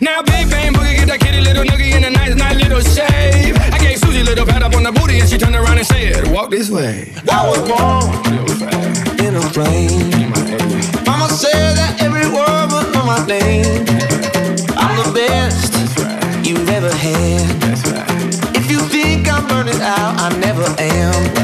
Now, big bang boogie, get that kitty little noogie in a nice, nice little shave. I gave Susie little pat up on the booty, and she turned around and said, Walk this way. I was born in a plane. Mama said that every word was on my name. I'm the best you've ever had. If you think I'm burning out, I never am.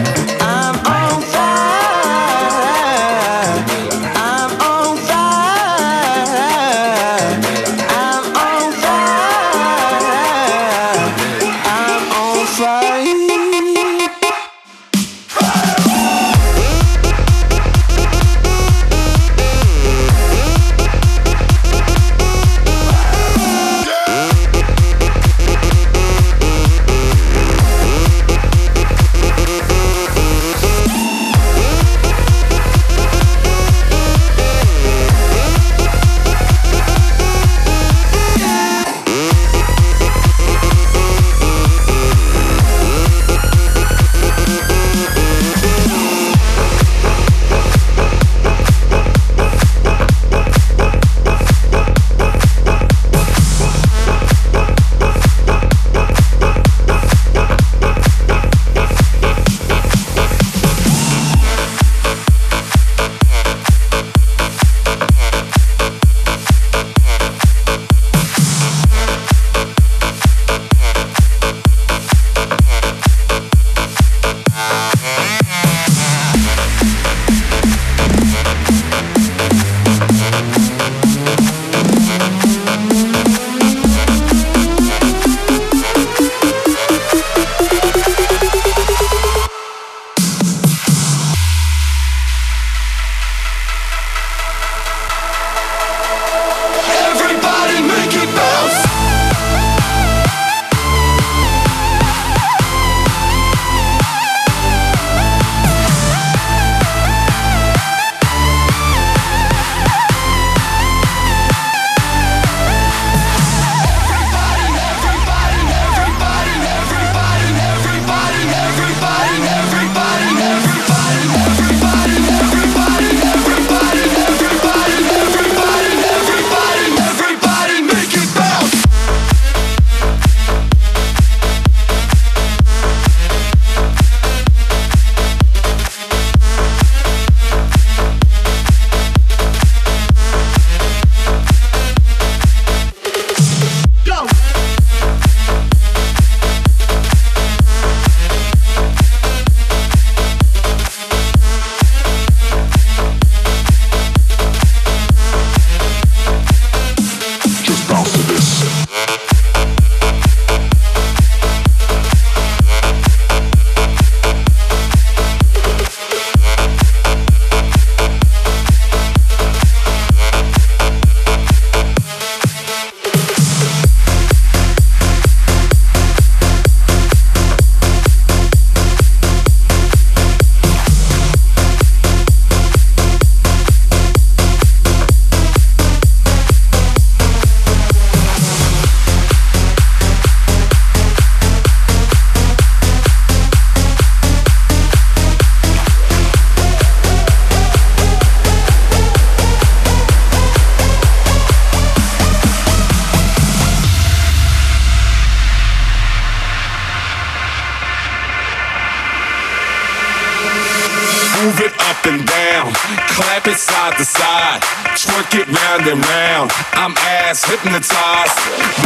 Clap it side to side, twerk it round and round. I'm ass hypnotized,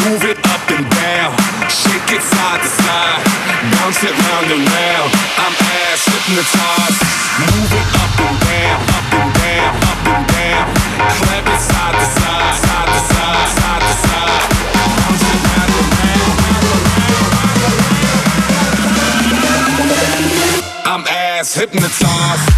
move it up and down, shake it side to side, bounce it round and round. I'm ass hypnotized, move it up and down, up and down, up and down. Clap it side to side, side to side, side to side. I'm ass hypnotized.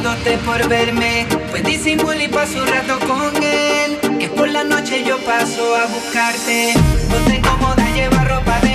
pagándote por verme. Pues disimula y paso un rato con él. Que por la noche yo paso a buscarte. No te cómo da llevar ropa de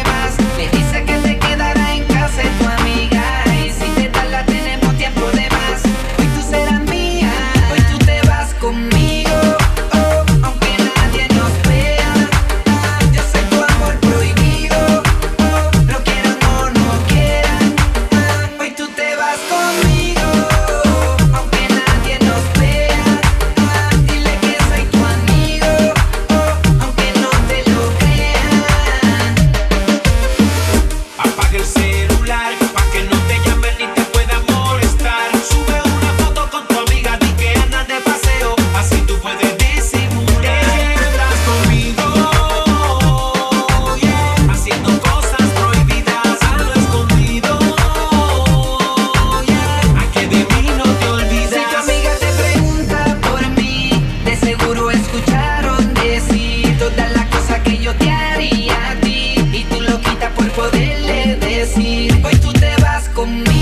conmigo.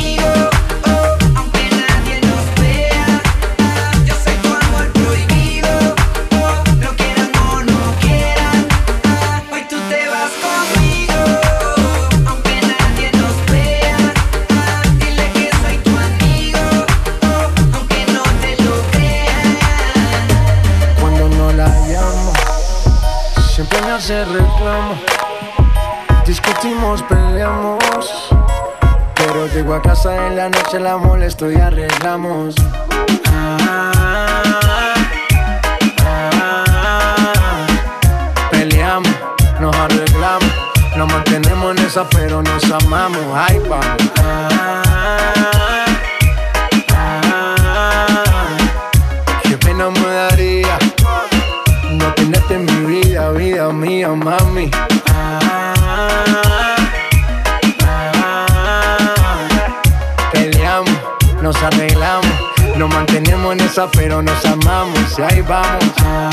noche la molesto y arreglamos. Peleamos, nos arreglamos, nos mantenemos en esa, pero nos amamos. Ay, vamos. Amamos y ahí vamos.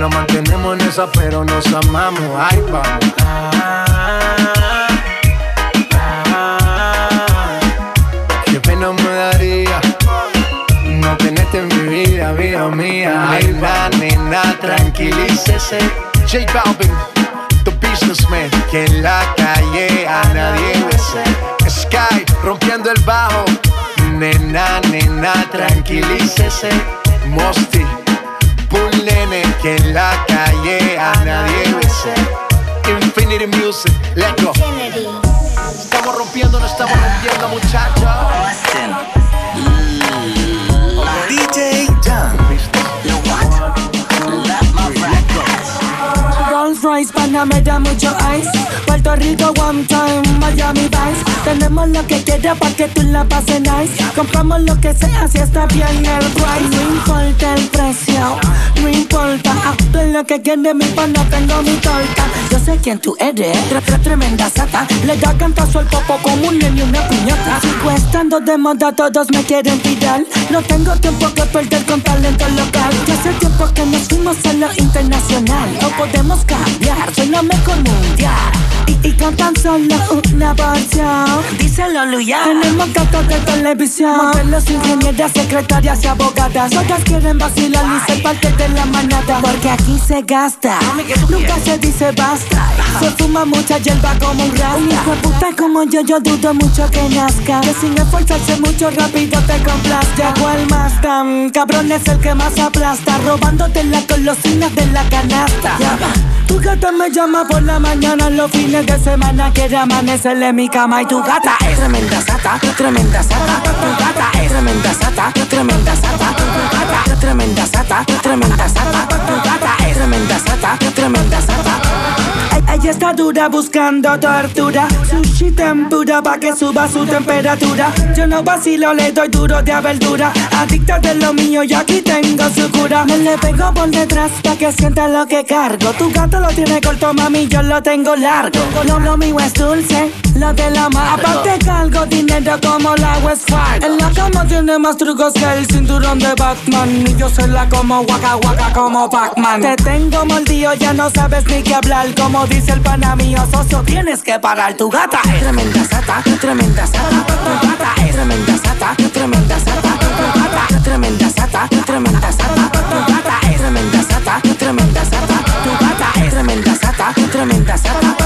Nos mantenemos en esa, pero nos amamos. Ay, vamos. qué pena me daría no tenerte en mi vida, vida mía. Ay, va, nena, tranquilícese. J Balvin, the businessman, que en la calle a nadie bese. Sky, rompiendo el bajo. Nena, nena, tranquilícese. Mosty que en la calle a nadie. Infinity Music, let's go. Estamos rompiendo, no estamos rompiendo, muchachos. Panamá da mucho ice. Puerto Rico, one time, Miami Vice. Tenemos lo que quieras para que tú la pases nice. Compramos lo que sea si está bien el price. No importa el precio, no importa. Todo lo que quiere mi pana, tengo mi torta. Yo sé quién tú eres, tre tremenda sata. Le da cantazo al popo como un niño y una piñata. Sigo estando de moda, todos me quieren tirar. No tengo tiempo que perder con talento local. Ya hace tiempo que nos fuimos a lo internacional. No podemos cambiar, soy la mejor mundial. Y, y con tan solo una porción Díselo, Luya. Tenemos gatos de televisión. Modelos, ingenieras, secretarias y abogadas. Todas quieren vacilar y ser parte de la manada. Porque aquí se gasta. Nunca se dice basta. Se fuma mucha hierba como un rasta. Un hijo puta como yo, yo dudo mucho que nazca. Que sin esforzarse mucho rápido te complazca. ¿Cuál más cabrón es el que más aplasta? Robándote las golosinas de la canasta. Tu gata me llama por la mañana los fines de semana. Quiere amanecerle en mi cama y tu gata es tremenda sata, tremenda sata. Tu gata es tremenda sata, tremenda sata. Tu gata es tremenda sata, tremenda sata. Tu gata es tremenda sata, tremenda sata. Ella está dura buscando tortura. Sushi tempura pa' que suba su temperatura. Yo no vacilo, le doy duro de abertura. Adicta de lo mío y aquí tengo su cura. Me le pego por detrás pa' que sienta lo que cargo. Tu gato lo tiene corto, mami, yo lo tengo largo. Lo, lo mío es dulce, lo de la mar. Aparte cargo dinero como la West. En la cama tiene más trucos que el cinturón de Batman. Y yo soy la como waka waka como Pac-Man. Te tengo mordido, ya no sabes ni qué hablar. Como dice el pana mío, socio, tienes que parar. Tu gata es tremenda sata, tremenda sata. Tu gata es tremenda sata, tremenda sata. Tu gata tremenda sata, tremenda sata. Tu gata es tremenda sata, tremenda sata. Tu gata es tremenda sata, tremenda sata.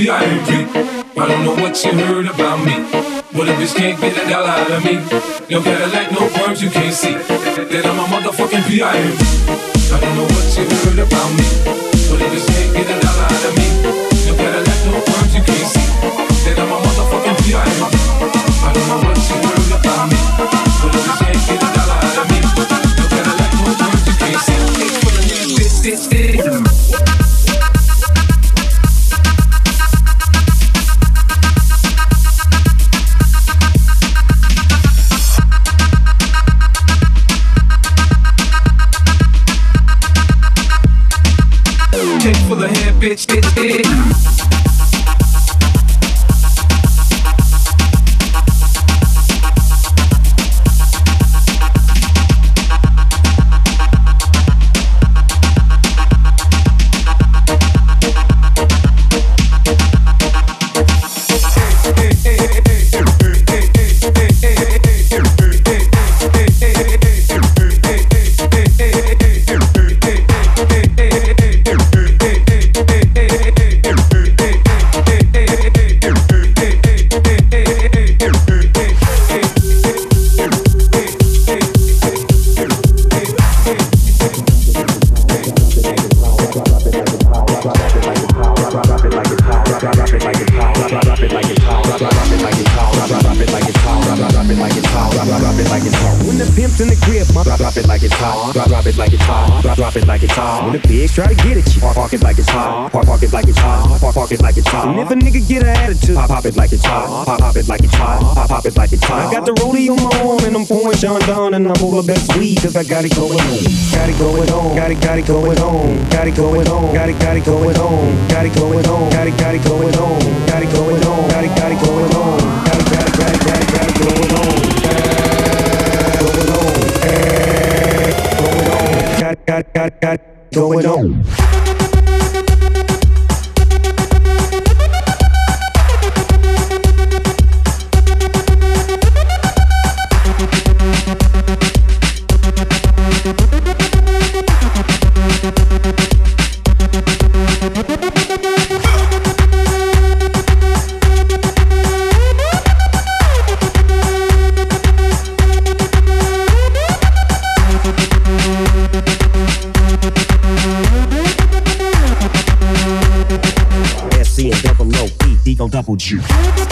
P.I.M.P. I don't know what you heard about me. But if you can't get a dollar out of me, no Cadillac, no perms, you can't see that I'm a motherfucking P.I.M.P. I don't know what you heard about me. But if you can't a dollar it like it's hot. Drop, drop it like it's hot. Drop, drop it like it's hot. When the pigs try to get at you, park, park it like it's hot. Park, park it like it's hot. Park, park it like it's hot. And if a nigga get an attitude, pop, pop it like it's hot. Pop, pop it like it's hot. Pop, pop it like it's hot. I got the rollie on my arm and I'm pouring Sean down and I'm all the best weed cause I got it going on. Got it going on. Got it, got it going on. Got it going on. Got it, got it going on. Got it going on. Got it, got it going on. Got it going on. Got it, got it going on. Got it, got it, got it, got it, got it going on. Got, got, got going on. Kapot Jus.